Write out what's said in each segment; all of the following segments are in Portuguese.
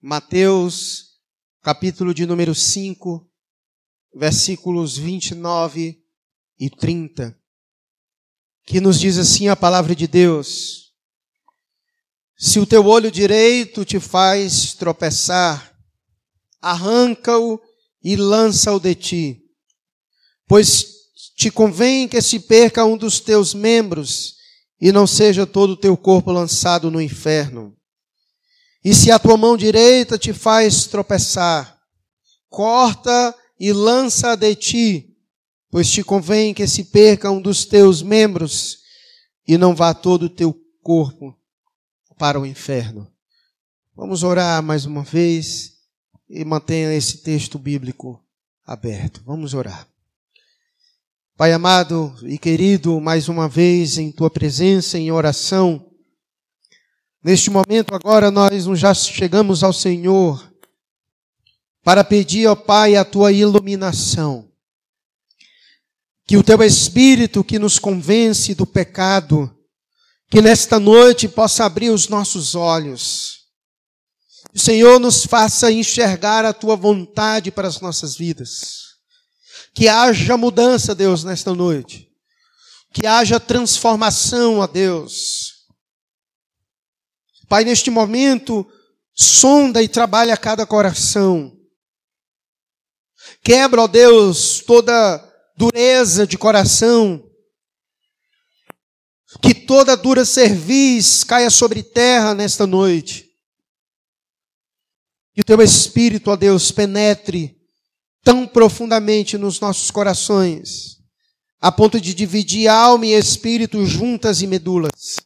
Mateus, capítulo de número 5, versículos 29 e 30, que nos diz assim a palavra de Deus: Se o teu olho direito te faz tropeçar, arranca-o e lança-o de ti, pois te convém que se perca um dos teus membros e não seja todo o teu corpo lançado no inferno. E se a tua mão direita te faz tropeçar, corta e lança de ti, pois te convém que se perca um dos teus membros e não vá todo o teu corpo para o inferno. Vamos orar mais uma vez e mantenha esse texto bíblico aberto. Vamos orar. Pai amado e querido, mais uma vez em tua presença, em oração, Neste momento agora nós já chegamos ao Senhor para pedir, ó Pai, a tua iluminação. Que o teu Espírito que nos convence do pecado, que nesta noite possa abrir os nossos olhos. O Senhor nos faça enxergar a tua vontade para as nossas vidas. Que haja mudança, Deus, nesta noite. Que haja transformação, ó Deus Pai, neste momento, sonda e trabalha cada coração. Quebra, ó Deus, toda dureza de coração. Que toda dura cerviz caia sobre terra nesta noite. Que o teu Espírito, ó Deus, penetre tão profundamente nos nossos corações, a ponto de dividir alma e espírito juntas e medulas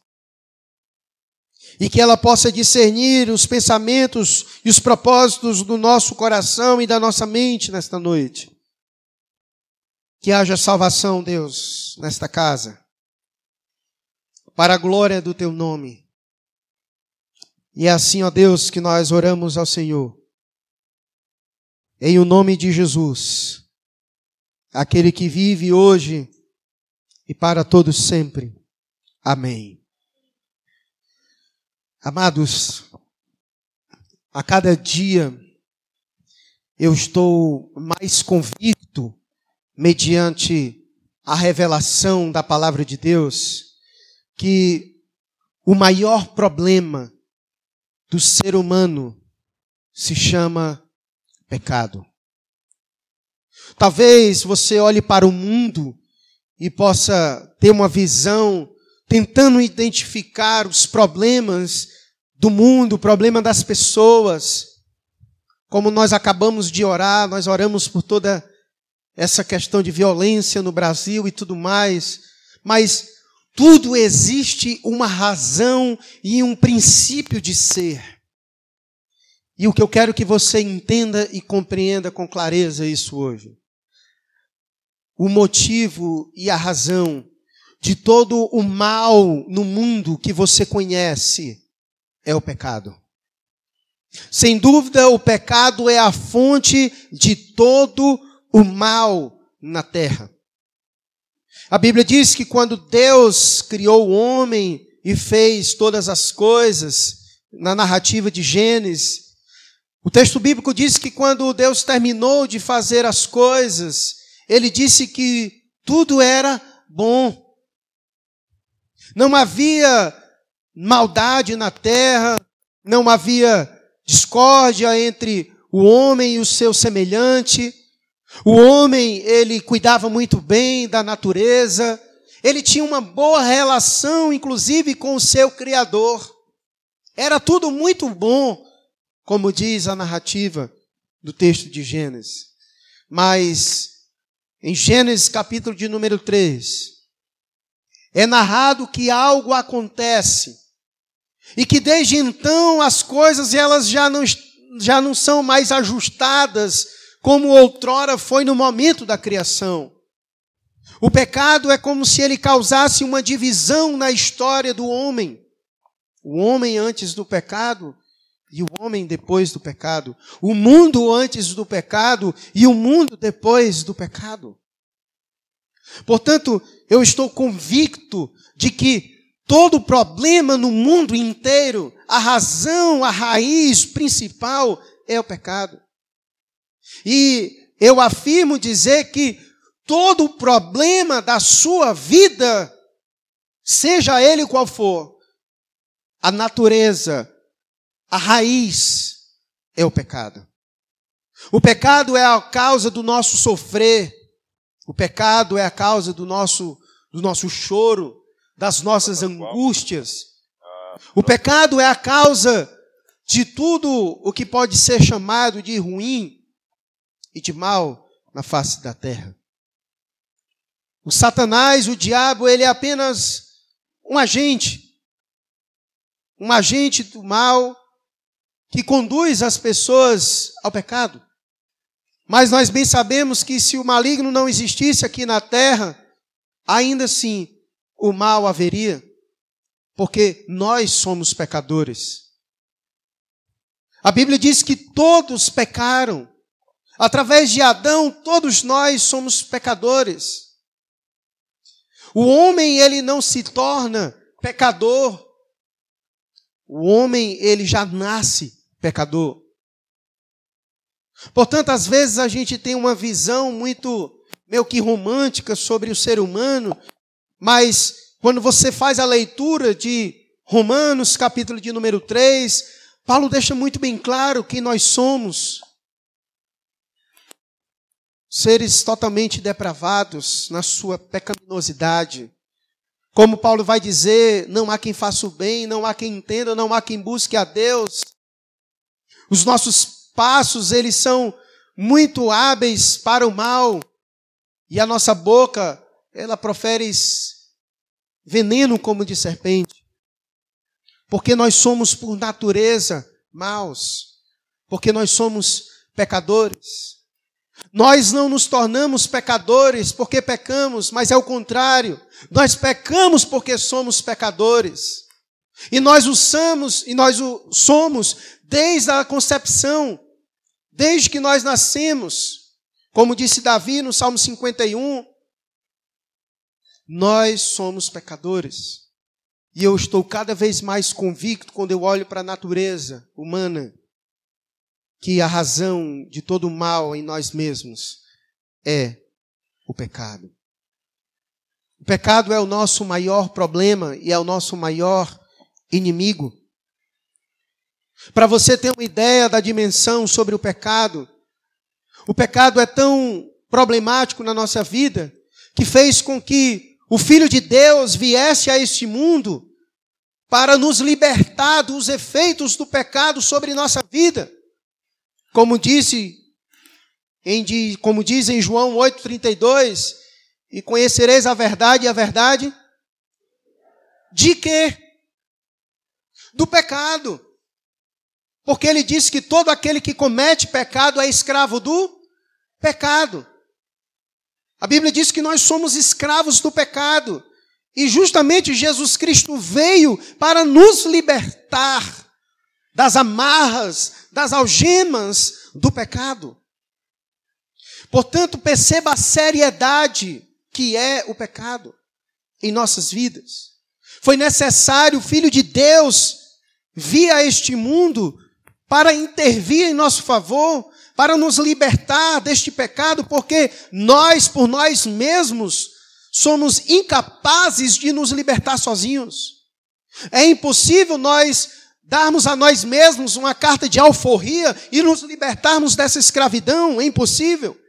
e que ela possa discernir os pensamentos e os propósitos do nosso coração e da nossa mente nesta noite. Que haja salvação, Deus, nesta casa, para a glória do teu nome. E é assim, ó Deus, que nós oramos ao Senhor. Em o nome de Jesus, aquele que vive hoje e para todos sempre. Amém. Amados, a cada dia eu estou mais convicto, mediante a revelação da palavra de Deus, que o maior problema do ser humano se chama pecado. Talvez você olhe para o mundo e possa ter uma visão tentando identificar os problemas do mundo, o problema das pessoas. Como nós acabamos de orar, nós oramos por toda essa questão de violência no Brasil e tudo mais, mas tudo existe uma razão e um princípio de ser. E o que eu quero que você entenda e compreenda com clareza isso hoje. O motivo e a razão de todo o mal no mundo que você conhece é o pecado. Sem dúvida, o pecado é a fonte de todo o mal na terra. A Bíblia diz que quando Deus criou o homem e fez todas as coisas, na narrativa de Gênesis, o texto bíblico diz que quando Deus terminou de fazer as coisas, ele disse que tudo era bom. Não havia maldade na terra, não havia discórdia entre o homem e o seu semelhante. O homem, ele cuidava muito bem da natureza, ele tinha uma boa relação, inclusive, com o seu Criador. Era tudo muito bom, como diz a narrativa do texto de Gênesis. Mas, em Gênesis capítulo de número 3, é narrado que algo acontece e que desde então as coisas elas já não, já não são mais ajustadas como outrora foi no momento da criação. O pecado é como se ele causasse uma divisão na história do homem. O homem antes do pecado e o homem depois do pecado. O mundo antes do pecado e o mundo depois do pecado. Portanto, eu estou convicto de que todo problema no mundo inteiro, a razão, a raiz principal é o pecado. E eu afirmo dizer que todo problema da sua vida, seja ele qual for, a natureza, a raiz é o pecado. O pecado é a causa do nosso sofrer. O pecado é a causa do nosso, do nosso choro, das nossas angústias. O pecado é a causa de tudo o que pode ser chamado de ruim e de mal na face da terra. O Satanás, o diabo, ele é apenas um agente, um agente do mal que conduz as pessoas ao pecado. Mas nós bem sabemos que se o maligno não existisse aqui na terra, ainda assim o mal haveria, porque nós somos pecadores. A Bíblia diz que todos pecaram. Através de Adão, todos nós somos pecadores. O homem, ele não se torna pecador. O homem, ele já nasce pecador. Portanto, às vezes a gente tem uma visão muito meio que romântica sobre o ser humano, mas quando você faz a leitura de Romanos, capítulo de número 3, Paulo deixa muito bem claro que nós somos seres totalmente depravados na sua pecaminosidade. Como Paulo vai dizer, não há quem faça o bem, não há quem entenda, não há quem busque a Deus. Os nossos passos, eles são muito hábeis para o mal. E a nossa boca, ela profere veneno como de serpente. Porque nós somos por natureza maus. Porque nós somos pecadores. Nós não nos tornamos pecadores porque pecamos, mas é o contrário. Nós pecamos porque somos pecadores. E nós o somos, e nós o somos desde a concepção, desde que nós nascemos. Como disse Davi no Salmo 51, nós somos pecadores. E eu estou cada vez mais convicto quando eu olho para a natureza humana que a razão de todo o mal em nós mesmos é o pecado. O pecado é o nosso maior problema e é o nosso maior inimigo. Para você ter uma ideia da dimensão sobre o pecado, o pecado é tão problemático na nossa vida que fez com que o Filho de Deus viesse a este mundo para nos libertar dos efeitos do pecado sobre nossa vida. Como disse em, como diz em João 8:32, e conhecereis a verdade e a verdade de quê? Do pecado. Porque ele diz que todo aquele que comete pecado é escravo do pecado. A Bíblia diz que nós somos escravos do pecado. E justamente Jesus Cristo veio para nos libertar das amarras, das algemas do pecado. Portanto, perceba a seriedade que é o pecado em nossas vidas. Foi necessário o Filho de Deus vir a este mundo para intervir em nosso favor, para nos libertar deste pecado, porque nós, por nós mesmos, somos incapazes de nos libertar sozinhos. É impossível nós darmos a nós mesmos uma carta de alforria e nos libertarmos dessa escravidão, é impossível.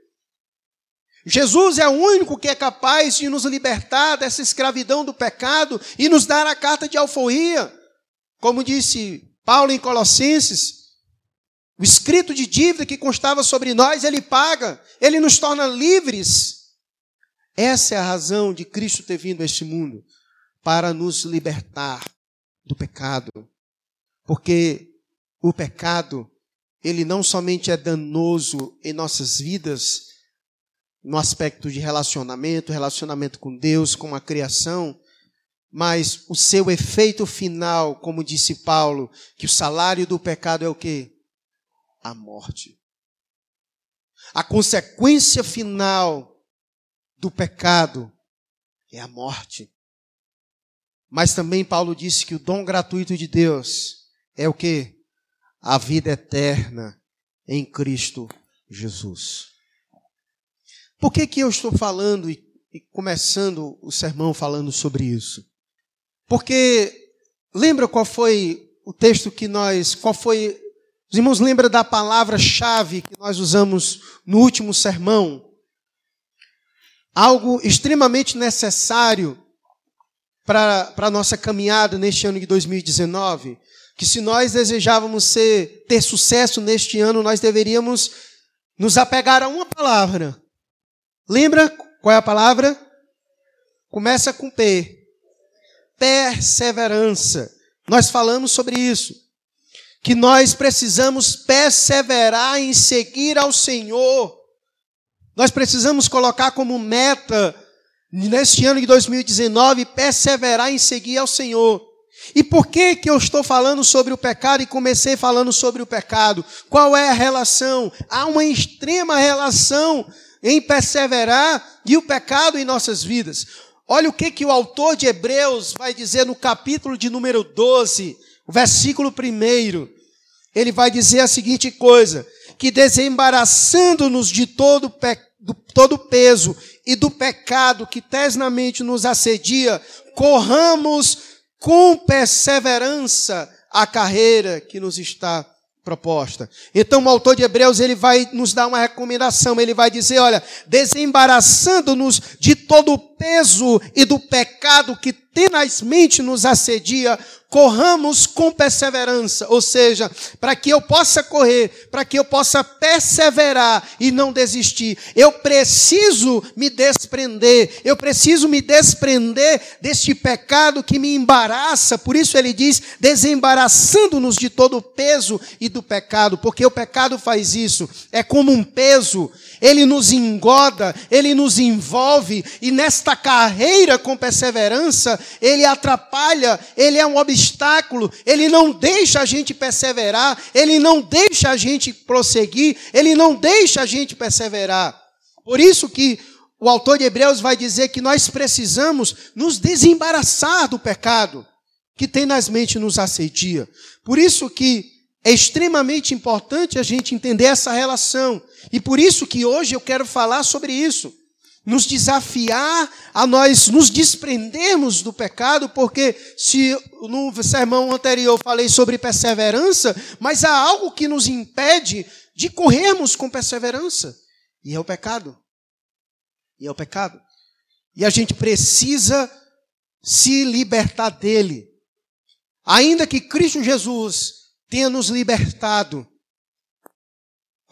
Jesus é o único que é capaz de nos libertar dessa escravidão do pecado e nos dar a carta de alforria. Como disse Paulo em Colossenses, o escrito de dívida que constava sobre nós, ele paga, ele nos torna livres. Essa é a razão de Cristo ter vindo a este mundo para nos libertar do pecado, porque o pecado, ele não somente é danoso em nossas vidas, no aspecto de relacionamento, relacionamento com Deus, com a criação, mas o seu efeito final, como disse Paulo, que o salário do pecado é o quê? A morte. A consequência final do pecado é a morte. Mas também Paulo disse que o dom gratuito de Deus é o que? A vida eterna em Cristo Jesus. Por que, que eu estou falando e, e começando o sermão falando sobre isso? Porque lembra qual foi o texto que nós, qual foi, os irmãos lembram da palavra-chave que nós usamos no último sermão? Algo extremamente necessário para a nossa caminhada neste ano de 2019, que se nós desejávamos ser, ter sucesso neste ano, nós deveríamos nos apegar a uma palavra. Lembra qual é a palavra? Começa com P. Perseverança. Nós falamos sobre isso. Que nós precisamos perseverar em seguir ao Senhor. Nós precisamos colocar como meta, neste ano de 2019, perseverar em seguir ao Senhor. E por que que eu estou falando sobre o pecado e comecei falando sobre o pecado? Qual é a relação? Há uma extrema relação em perseverar e o pecado em nossas vidas. Olha o que que o autor de Hebreus vai dizer no capítulo de número 12, o versículo 1. Ele vai dizer a seguinte coisa: que desembaraçando-nos de todo pe... do, todo peso e do pecado que tesnamente nos assedia, corramos com perseverança a carreira que nos está proposta. Então o autor de Hebreus ele vai nos dar uma recomendação, ele vai dizer, olha, desembaraçando-nos de todo o peso e do pecado que tenazmente nos assedia, corramos com perseverança, ou seja, para que eu possa correr, para que eu possa perseverar e não desistir, eu preciso me desprender, eu preciso me desprender deste pecado que me embaraça, por isso ele diz, desembaraçando-nos de todo o peso e do pecado, porque o pecado faz isso, é como um peso, ele nos engoda, ele nos envolve, e nesta carreira com perseverança, ele atrapalha, ele é um obstáculo, ele não deixa a gente perseverar, ele não deixa a gente prosseguir, ele não deixa a gente perseverar. Por isso que o autor de Hebreus vai dizer que nós precisamos nos desembaraçar do pecado que tem nas mentes nos assedia. Por isso que é extremamente importante a gente entender essa relação. E por isso que hoje eu quero falar sobre isso. Nos desafiar a nós nos desprendermos do pecado, porque se no sermão anterior falei sobre perseverança, mas há algo que nos impede de corrermos com perseverança. E é o pecado. E é o pecado. E a gente precisa se libertar dele. Ainda que Cristo Jesus tenha nos libertado.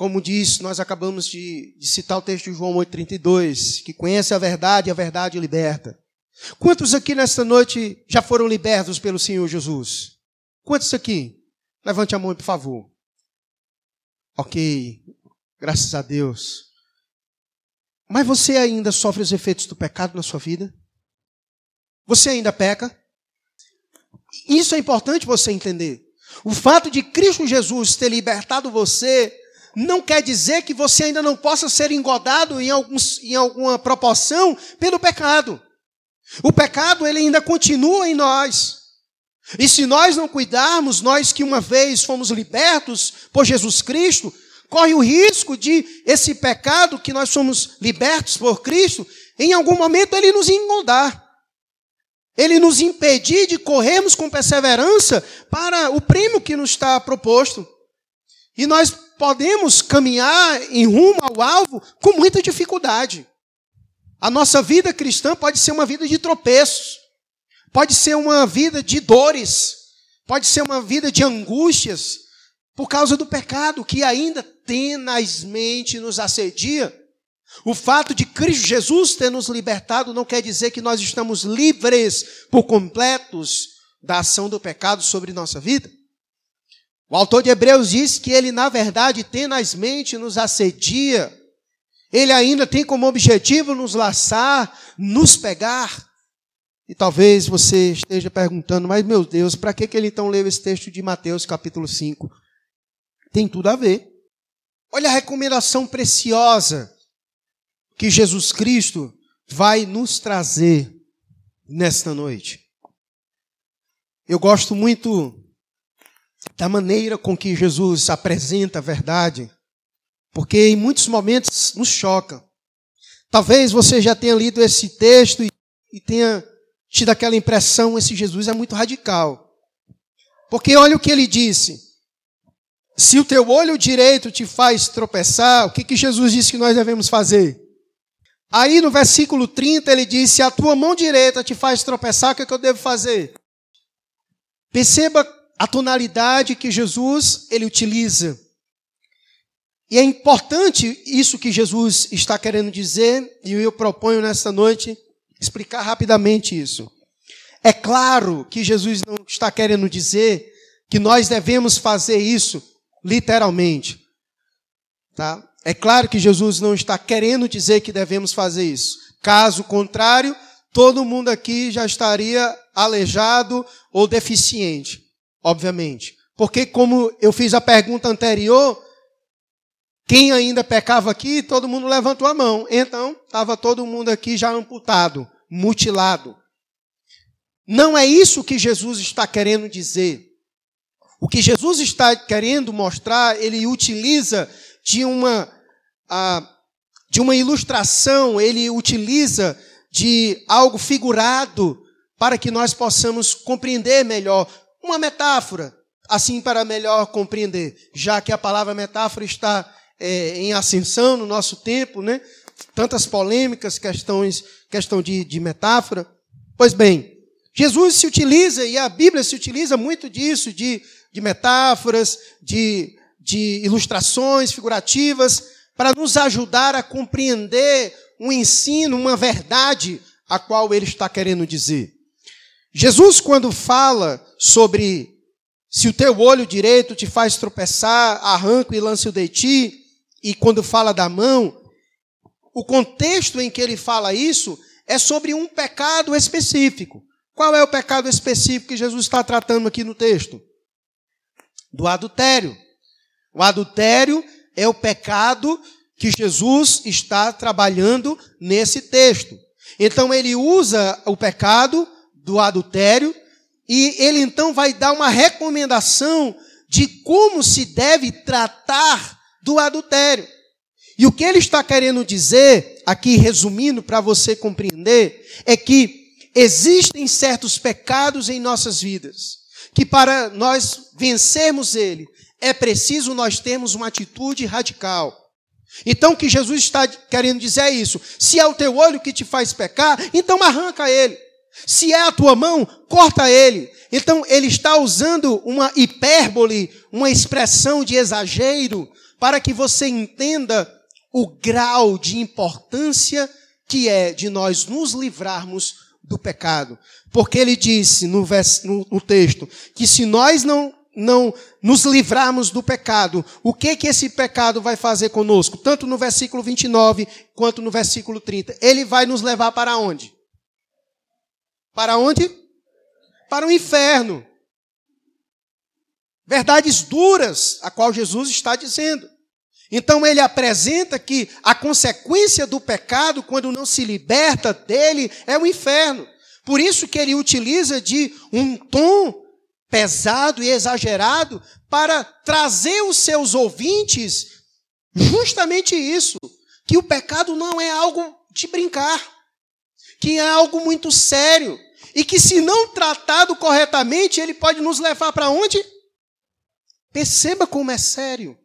Como diz, nós acabamos de, de citar o texto de João 8,32, que conhece a verdade e a verdade liberta. Quantos aqui nesta noite já foram libertos pelo Senhor Jesus? Quantos aqui? Levante a mão, por favor. Ok, graças a Deus. Mas você ainda sofre os efeitos do pecado na sua vida? Você ainda peca? Isso é importante você entender. O fato de Cristo Jesus ter libertado você não quer dizer que você ainda não possa ser engodado em, alguns, em alguma proporção pelo pecado. O pecado ele ainda continua em nós. E se nós não cuidarmos, nós que uma vez fomos libertos por Jesus Cristo, corre o risco de esse pecado que nós somos libertos por Cristo, em algum momento ele nos engodar ele nos impedir de corrermos com perseverança para o prêmio que nos está proposto. E nós podemos caminhar em rumo ao alvo com muita dificuldade. A nossa vida cristã pode ser uma vida de tropeços, pode ser uma vida de dores, pode ser uma vida de angústias, por causa do pecado que ainda tenazmente nos assedia. O fato de Cristo Jesus ter nos libertado não quer dizer que nós estamos livres por completos da ação do pecado sobre nossa vida. O autor de Hebreus diz que ele, na verdade, tenazmente nos assedia. Ele ainda tem como objetivo nos laçar, nos pegar. E talvez você esteja perguntando, mas meu Deus, para que, que ele então leu esse texto de Mateus capítulo 5? Tem tudo a ver. Olha a recomendação preciosa que Jesus Cristo vai nos trazer nesta noite. Eu gosto muito da maneira com que Jesus apresenta a verdade, porque em muitos momentos nos choca. Talvez você já tenha lido esse texto e, tenha tido aquela impressão: esse Jesus é muito radical. Porque olha o que ele disse. Se o teu olho direito te faz tropeçar, o que, que Jesus disse que nós devemos fazer? Aí no versículo 30 ele diz: Se a tua mão direita te faz tropeçar, o que, que eu devo fazer? Perceba a tonalidade que Jesus ele utiliza. E é importante isso que Jesus está querendo dizer, e eu proponho nesta noite explicar rapidamente isso. É claro que Jesus não está querendo dizer que nós devemos fazer isso literalmente. Tá? É claro que Jesus não está querendo dizer que devemos fazer isso. Caso contrário, todo mundo aqui já estaria aleijado ou deficiente, obviamente. Porque, como eu fiz a pergunta anterior, quem ainda pecava aqui, todo mundo levantou a mão. Então, estava todo mundo aqui já amputado, mutilado. Não é isso que Jesus está querendo dizer. O que Jesus está querendo mostrar, ele utiliza de uma, de uma ilustração, ele utiliza de algo figurado para que nós possamos compreender melhor. Uma metáfora, assim para melhor compreender, já que a palavra metáfora está é, em ascensão no nosso tempo, né? Tantas polêmicas, questões, questão de, de metáfora. Pois bem, Jesus se utiliza, e a Bíblia se utiliza muito disso, de, de metáforas, de, de ilustrações figurativas, para nos ajudar a compreender um ensino, uma verdade a qual ele está querendo dizer. Jesus, quando fala sobre se o teu olho direito te faz tropeçar, arranca e lance-o de ti, e quando fala da mão, o contexto em que ele fala isso é sobre um pecado específico. Qual é o pecado específico que Jesus está tratando aqui no texto? Do adultério. O adultério é o pecado que Jesus está trabalhando nesse texto. Então ele usa o pecado do adultério e ele então vai dar uma recomendação de como se deve tratar do adultério. E o que ele está querendo dizer, aqui resumindo para você compreender, é que existem certos pecados em nossas vidas, que para nós vencermos ele, é preciso nós termos uma atitude radical. Então o que Jesus está querendo dizer é isso: se é o teu olho que te faz pecar, então arranca ele. Se é a tua mão, corta ele. Então ele está usando uma hipérbole, uma expressão de exagero, para que você entenda o grau de importância que é de nós nos livrarmos do pecado. Porque ele disse no, vers, no, no texto que se nós não, não nos livrarmos do pecado, o que que esse pecado vai fazer conosco? Tanto no versículo 29 quanto no versículo 30. Ele vai nos levar para onde? Para onde? Para o inferno. Verdades duras, a qual Jesus está dizendo. Então ele apresenta que a consequência do pecado, quando não se liberta dele, é o inferno. Por isso que ele utiliza de um tom pesado e exagerado para trazer os seus ouvintes justamente isso, que o pecado não é algo de brincar, que é algo muito sério e que se não tratado corretamente, ele pode nos levar para onde? Perceba como é sério.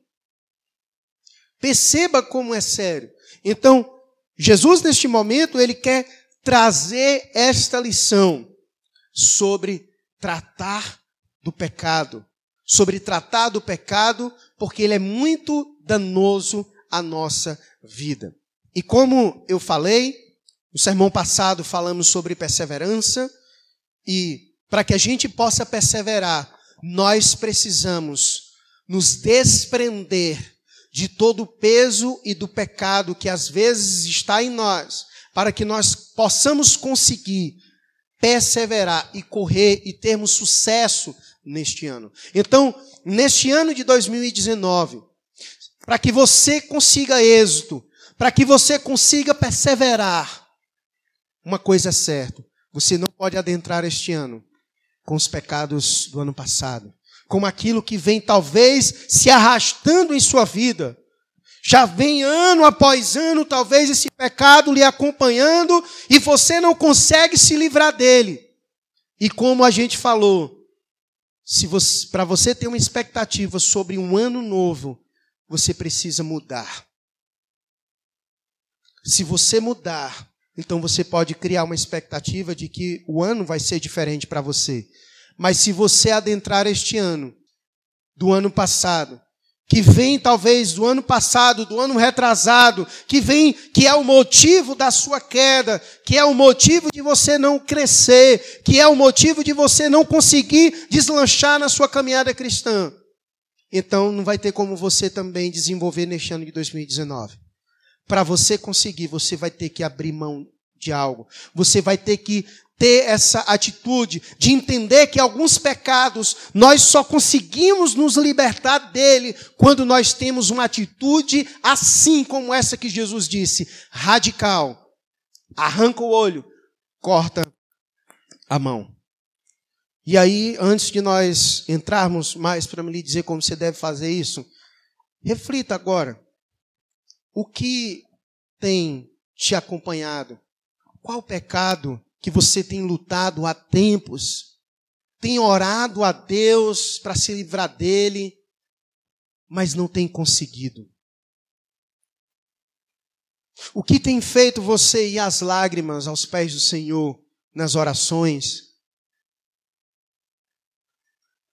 Perceba como é sério. Então, Jesus, neste momento, ele quer trazer esta lição sobre tratar do pecado. Sobre tratar do pecado, porque ele é muito danoso à nossa vida. E como eu falei, no sermão passado falamos sobre perseverança, e para que a gente possa perseverar, nós precisamos nos desprender de todo o peso e do pecado que às vezes está em nós, para que nós possamos conseguir perseverar e correr e termos sucesso neste ano. Então, neste ano de 2019, para que você consiga êxito, para que você consiga perseverar, uma coisa é certa, você não pode adentrar este ano com os pecados do ano passado, como aquilo que vem talvez se arrastando em sua vida. Já vem ano após ano, talvez esse pecado lhe acompanhando e você não consegue se livrar dele. E como a gente falou, se para você ter uma expectativa sobre um ano novo, você precisa mudar. Se você mudar, então você pode criar uma expectativa de que o ano vai ser diferente para você. Mas se você adentrar este ano, do ano passado, que vem talvez do ano passado, do ano retrasado, que vem, que é o motivo da sua queda, que é o motivo de você não crescer, que é o motivo de você não conseguir deslanchar na sua caminhada cristã. Então não vai ter como você também desenvolver neste ano de 2019. Para você conseguir, você vai ter que abrir mão de algo. Você vai ter que ter essa atitude de entender que alguns pecados nós só conseguimos nos libertar dele quando nós temos uma atitude assim como essa que Jesus disse, radical. Arranca o olho, corta a mão. E aí, antes de nós entrarmos mais para me lhe dizer como você deve fazer isso, reflita agora. O que tem te acompanhado? Qual pecado que você tem lutado há tempos, tem orado a Deus para se livrar dele, mas não tem conseguido. O que tem feito você ir às lágrimas aos pés do Senhor nas orações?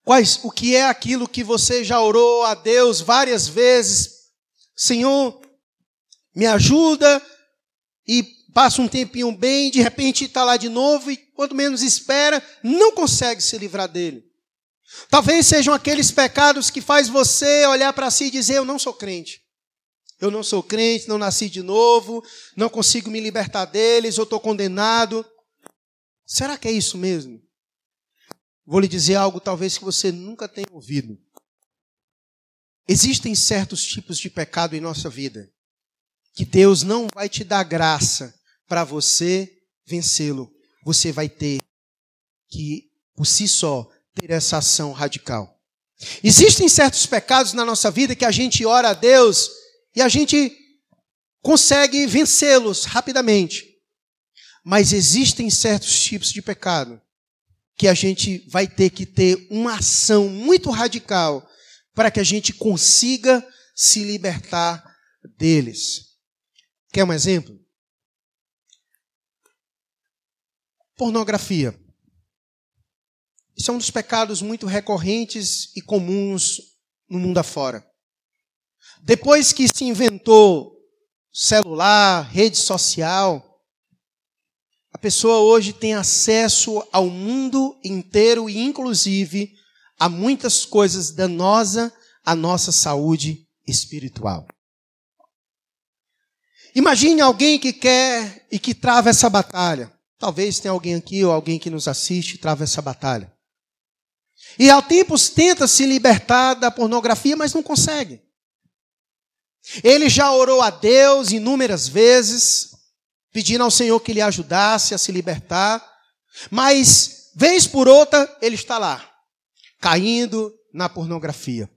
Quais, o que é aquilo que você já orou a Deus várias vezes? Senhor, me ajuda e passa um tempinho bem, de repente está lá de novo e quanto menos espera, não consegue se livrar dele. Talvez sejam aqueles pecados que faz você olhar para si e dizer: Eu não sou crente. Eu não sou crente, não nasci de novo, não consigo me libertar deles, eu estou condenado. Será que é isso mesmo? Vou lhe dizer algo talvez que você nunca tenha ouvido. Existem certos tipos de pecado em nossa vida que Deus não vai te dar graça para você vencê-lo, você vai ter que, por si só, ter essa ação radical. Existem certos pecados na nossa vida que a gente ora a Deus e a gente consegue vencê-los rapidamente. Mas existem certos tipos de pecado que a gente vai ter que ter uma ação muito radical para que a gente consiga se libertar deles. Quer um exemplo? Pornografia. Isso é um dos pecados muito recorrentes e comuns no mundo afora. Depois que se inventou celular, rede social, a pessoa hoje tem acesso ao mundo inteiro e, inclusive, a muitas coisas danosas à nossa saúde espiritual. Imagine alguém que quer e que trava essa batalha. Talvez tenha alguém aqui ou alguém que nos assiste e trava essa batalha. E há tempos tenta se libertar da pornografia, mas não consegue. Ele já orou a Deus inúmeras vezes, pedindo ao Senhor que lhe ajudasse a se libertar, mas vez por outra ele está lá, caindo na pornografia.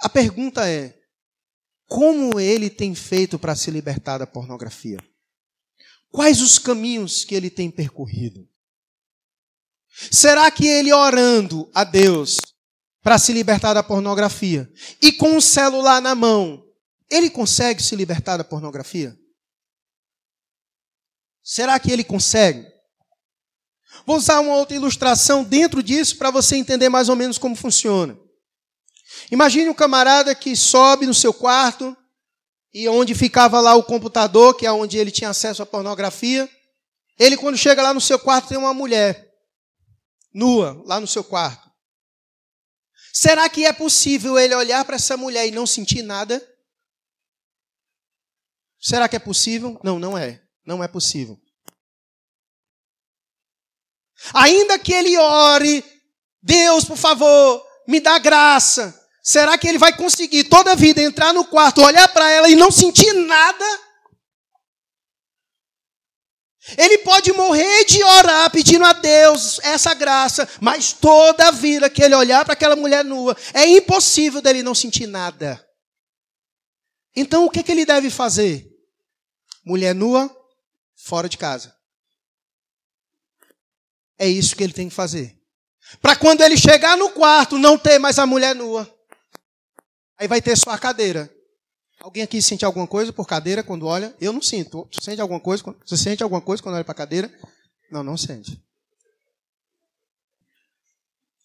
A pergunta é: como ele tem feito para se libertar da pornografia? Quais os caminhos que ele tem percorrido? Será que ele orando a Deus para se libertar da pornografia e com o celular na mão, ele consegue se libertar da pornografia? Será que ele consegue? Vou usar uma outra ilustração dentro disso para você entender mais ou menos como funciona. Imagine um camarada que sobe no seu quarto, e onde ficava lá o computador, que é onde ele tinha acesso à pornografia. Ele, quando chega lá no seu quarto, tem uma mulher nua lá no seu quarto. Será que é possível ele olhar para essa mulher e não sentir nada? Será que é possível? Não, não é. Não é possível. Ainda que ele ore, Deus, por favor, me dá graça. Será que ele vai conseguir toda a vida entrar no quarto, olhar para ela e não sentir nada? Ele pode morrer de orar pedindo a Deus essa graça, mas toda a vida que ele olhar para aquela mulher nua, é impossível dele não sentir nada. Então o que, que ele deve fazer? Mulher nua, fora de casa. É isso que ele tem que fazer. Para quando ele chegar no quarto, não ter mais a mulher nua. Aí vai ter só a cadeira. Alguém aqui sente alguma coisa por cadeira quando olha? Eu não sinto. Você sente alguma coisa? Você sente alguma coisa quando olha para a cadeira? Não, não sente.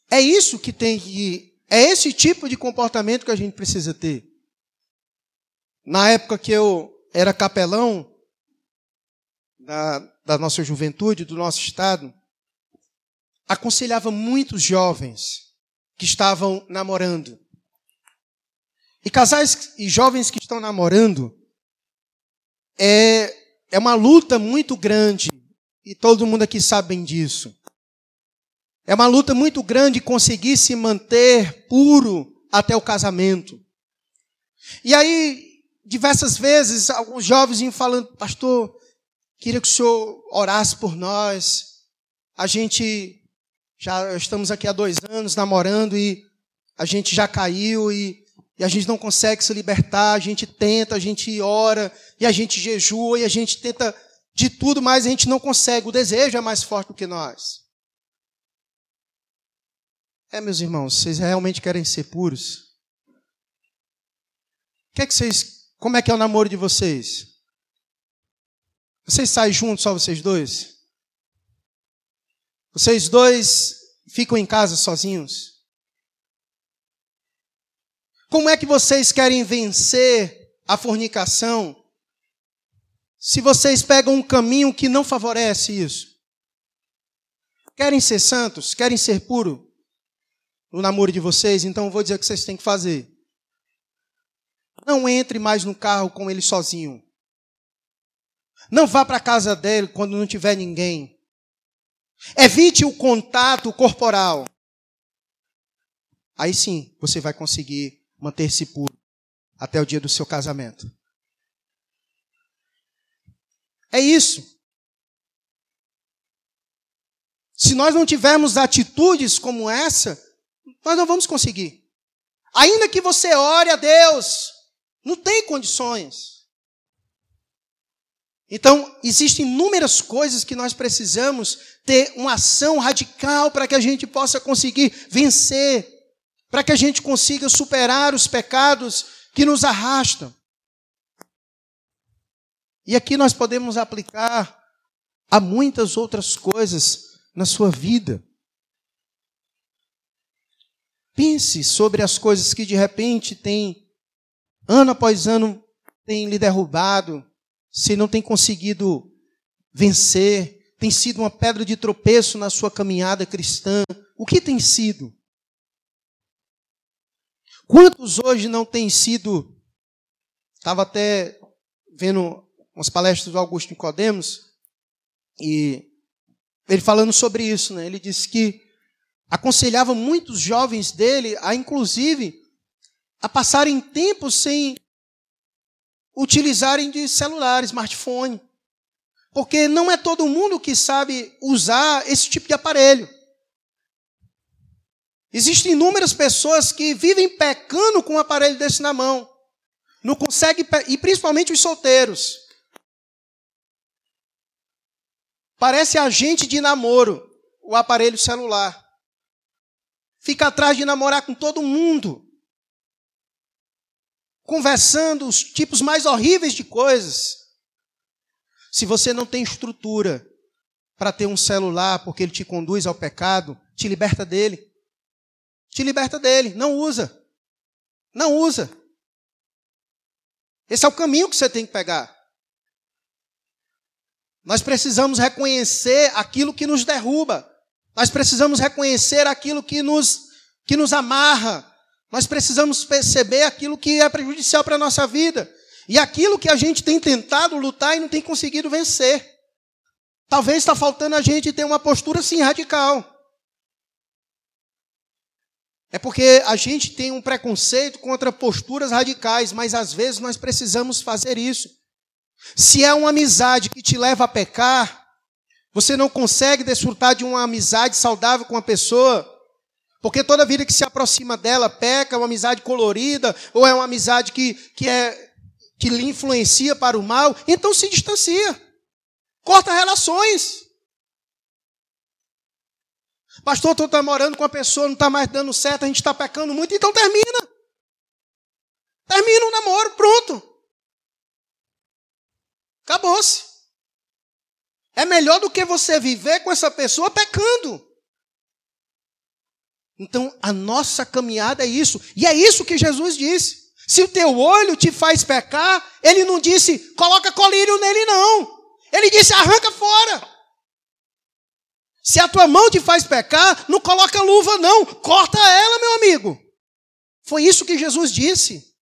É isso que tem que. É esse tipo de comportamento que a gente precisa ter. Na época que eu era capelão da, da nossa juventude, do nosso estado, aconselhava muitos jovens que estavam namorando. E casais e jovens que estão namorando é, é uma luta muito grande, e todo mundo aqui sabe disso. É uma luta muito grande conseguir se manter puro até o casamento. E aí, diversas vezes, alguns jovens iam falando, pastor, queria que o senhor orasse por nós. A gente já estamos aqui há dois anos namorando e a gente já caiu e, e a gente não consegue se libertar. A gente tenta, a gente ora e a gente jejua e a gente tenta de tudo, mas a gente não consegue. O desejo é mais forte do que nós. É, meus irmãos, vocês realmente querem ser puros? Que é que vocês, como é que é o namoro de vocês? Vocês saem juntos, só vocês dois? Vocês dois ficam em casa sozinhos? Como é que vocês querem vencer a fornicação se vocês pegam um caminho que não favorece isso? Querem ser santos? Querem ser puros no namoro de vocês? Então eu vou dizer o que vocês têm que fazer. Não entre mais no carro com ele sozinho. Não vá para a casa dele quando não tiver ninguém. Evite o contato corporal. Aí sim, você vai conseguir manter-se puro até o dia do seu casamento. É isso. Se nós não tivermos atitudes como essa, nós não vamos conseguir. Ainda que você ore a Deus, não tem condições. Então, existem inúmeras coisas que nós precisamos ter uma ação radical para que a gente possa conseguir vencer, para que a gente consiga superar os pecados que nos arrastam. E aqui nós podemos aplicar a muitas outras coisas na sua vida. Pense sobre as coisas que de repente tem, ano após ano, tem lhe derrubado, se não tem conseguido vencer, tem sido uma pedra de tropeço na sua caminhada cristã, o que tem sido? Quantos hoje não têm sido? Estava até vendo umas palestras do Augusto Nicodemos e ele falando sobre isso, né? Ele disse que aconselhava muitos jovens dele a inclusive a passarem tempo sem utilizarem de celular, smartphone. Porque não é todo mundo que sabe usar esse tipo de aparelho. Existem inúmeras pessoas que vivem pecando com um aparelho desse na mão. Não consegue, e principalmente os solteiros. Parece agente de namoro, o aparelho celular. Fica atrás de namorar com todo mundo conversando os tipos mais horríveis de coisas. Se você não tem estrutura para ter um celular porque ele te conduz ao pecado, te liberta dele. Te liberta dele. Não usa. Não usa. Esse é o caminho que você tem que pegar. Nós precisamos reconhecer aquilo que nos derruba. Nós precisamos reconhecer aquilo que nos, que nos amarra, nós precisamos perceber aquilo que é prejudicial para a nossa vida. E aquilo que a gente tem tentado lutar e não tem conseguido vencer. Talvez está faltando a gente ter uma postura assim radical. É porque a gente tem um preconceito contra posturas radicais, mas às vezes nós precisamos fazer isso. Se é uma amizade que te leva a pecar, Você não consegue desfrutar de uma amizade saudável com uma pessoa, porque toda vida que se aproxima dela peca, é uma amizade colorida, ou é uma amizade que, que, é, que lhe influencia para o mal, então se distancia. Corta relações. Pastor, estou namorando com uma pessoa, não está mais dando certo, a gente está pecando muito, então termina. Termina o namoro, pronto. Acabou-se. É melhor do que você viver com essa pessoa pecando. Então, a nossa caminhada é isso. E é isso que Jesus disse. Se o teu olho te faz pecar, ele não disse, coloca colírio nele, não. Ele disse, arranca fora. Se a tua mão te faz pecar, não coloca luva, não. Corta ela, meu amigo. Foi isso que Jesus disse.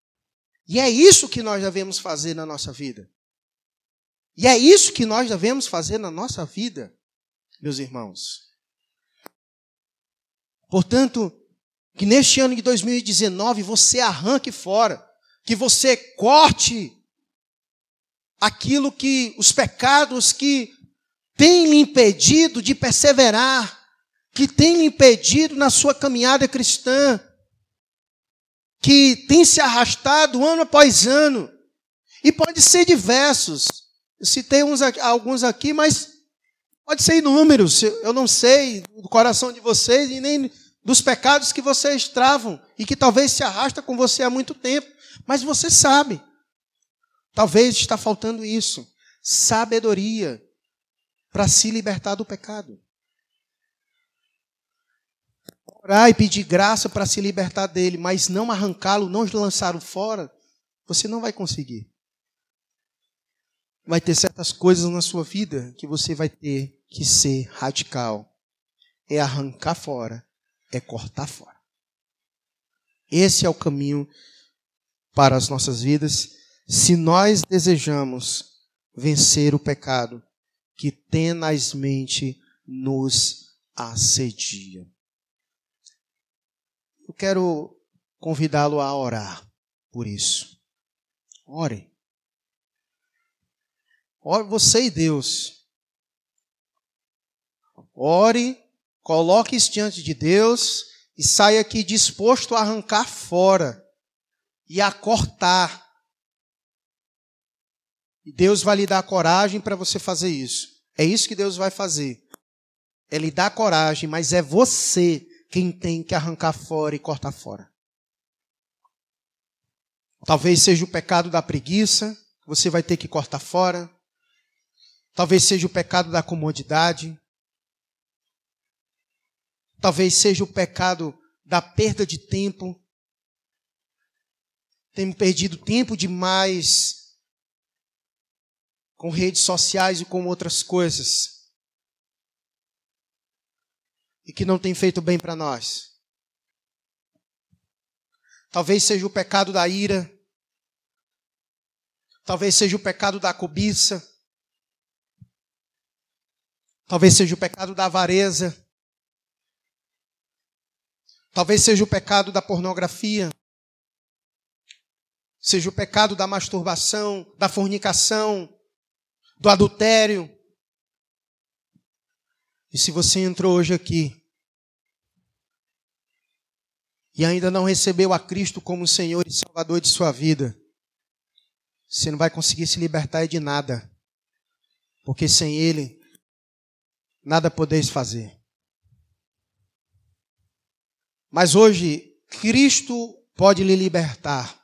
E é isso que nós devemos fazer na nossa vida. E é isso que nós devemos fazer na nossa vida, meus irmãos. Portanto, que neste ano de 2019 você arranque fora, que você corte aquilo que os pecados que têm lhe impedido de perseverar, que têm lhe impedido na sua caminhada cristã, que tem se arrastado ano após ano, e pode ser diversos. Eu citei uns, alguns aqui, mas pode ser inúmeros. Eu não sei do coração de vocês e nem dos pecados que vocês travam e que talvez se arrasta com você há muito tempo. Mas você sabe. Talvez está faltando isso. Sabedoria para se libertar do pecado. Orar e pedir graça para se libertar dele, mas não arrancá-lo, não lançá-lo fora, você não vai conseguir vai ter certas coisas na sua vida que você vai ter que ser radical. É arrancar fora, é cortar fora. Esse é o caminho para as nossas vidas, se nós desejamos vencer o pecado que tenazmente nos assedia. Eu quero convidá-lo a orar por isso. Ore. Ore você e Deus. Ore, coloque isso diante de Deus e saia aqui disposto a arrancar fora e a cortar. Deus vai lhe dar coragem para você fazer isso. É isso que Deus vai fazer. É lhe dar coragem, mas é você quem tem que arrancar fora e cortar fora. Talvez seja o pecado da preguiça, você vai ter que cortar fora. Talvez seja o pecado da comodidade. Talvez seja o pecado da perda de tempo. Temos perdido tempo demais com redes sociais e com outras coisas. E que não tem feito bem para nós. Talvez seja o pecado da ira. Talvez seja o pecado da cobiça. Talvez seja o pecado da avareza. Talvez seja o pecado da pornografia. Seja o pecado da masturbação, da fornicação, do adultério. E se você entrou hoje aqui e ainda não recebeu a Cristo como Senhor e Salvador de sua vida, você não vai conseguir se libertar de nada. Porque sem Ele, nada podeis fazer. Mas hoje, Cristo pode lhe libertar.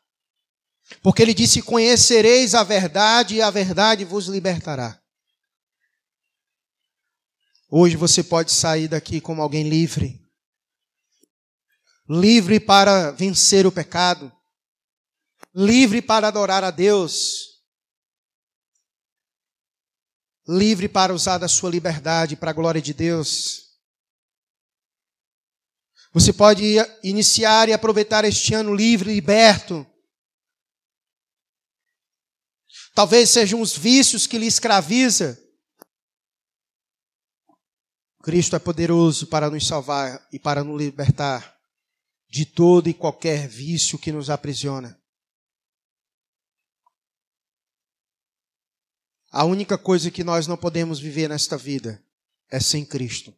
Porque ele disse: Conhecereis a verdade, e a verdade vos libertará. Hoje você pode sair daqui como alguém livre. Livre para vencer o pecado. Livre para adorar a Deus livre para usar da sua liberdade para a glória de Deus. Você pode iniciar e aproveitar este ano livre, liberto. Talvez sejam os vícios que lhe escraviza. Cristo é poderoso para nos salvar e para nos libertar de todo e qualquer vício que nos aprisiona. A única coisa que nós não podemos viver nesta vida é sem Cristo.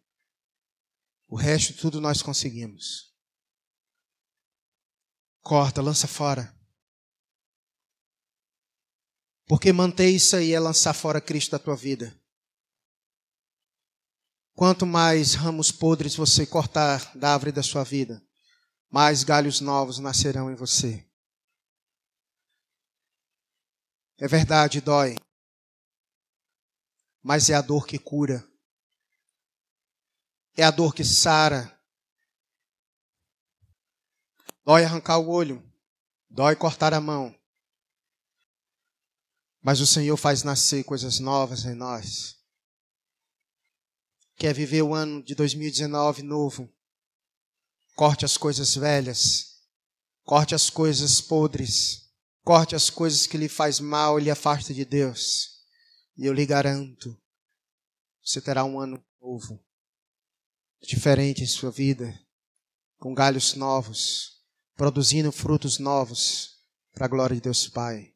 O resto tudo nós conseguimos. Corta, lança fora. Porque manter isso aí é lançar fora Cristo da tua vida. Quanto mais ramos podres você cortar da árvore da sua vida, mais galhos novos nascerão em você. É verdade, dói. Mas é a dor que cura. É a dor que sara. Dói arrancar o olho. Dói cortar a mão. Mas o Senhor faz nascer coisas novas em nós. Quer viver o ano de 2019 novo? Corte as coisas velhas. Corte as coisas podres. Corte as coisas que lhe faz mal e lhe afasta de Deus. E eu lhe garanto, você terá um ano novo diferente em sua vida, com galhos novos, produzindo frutos novos para a glória de Deus Pai.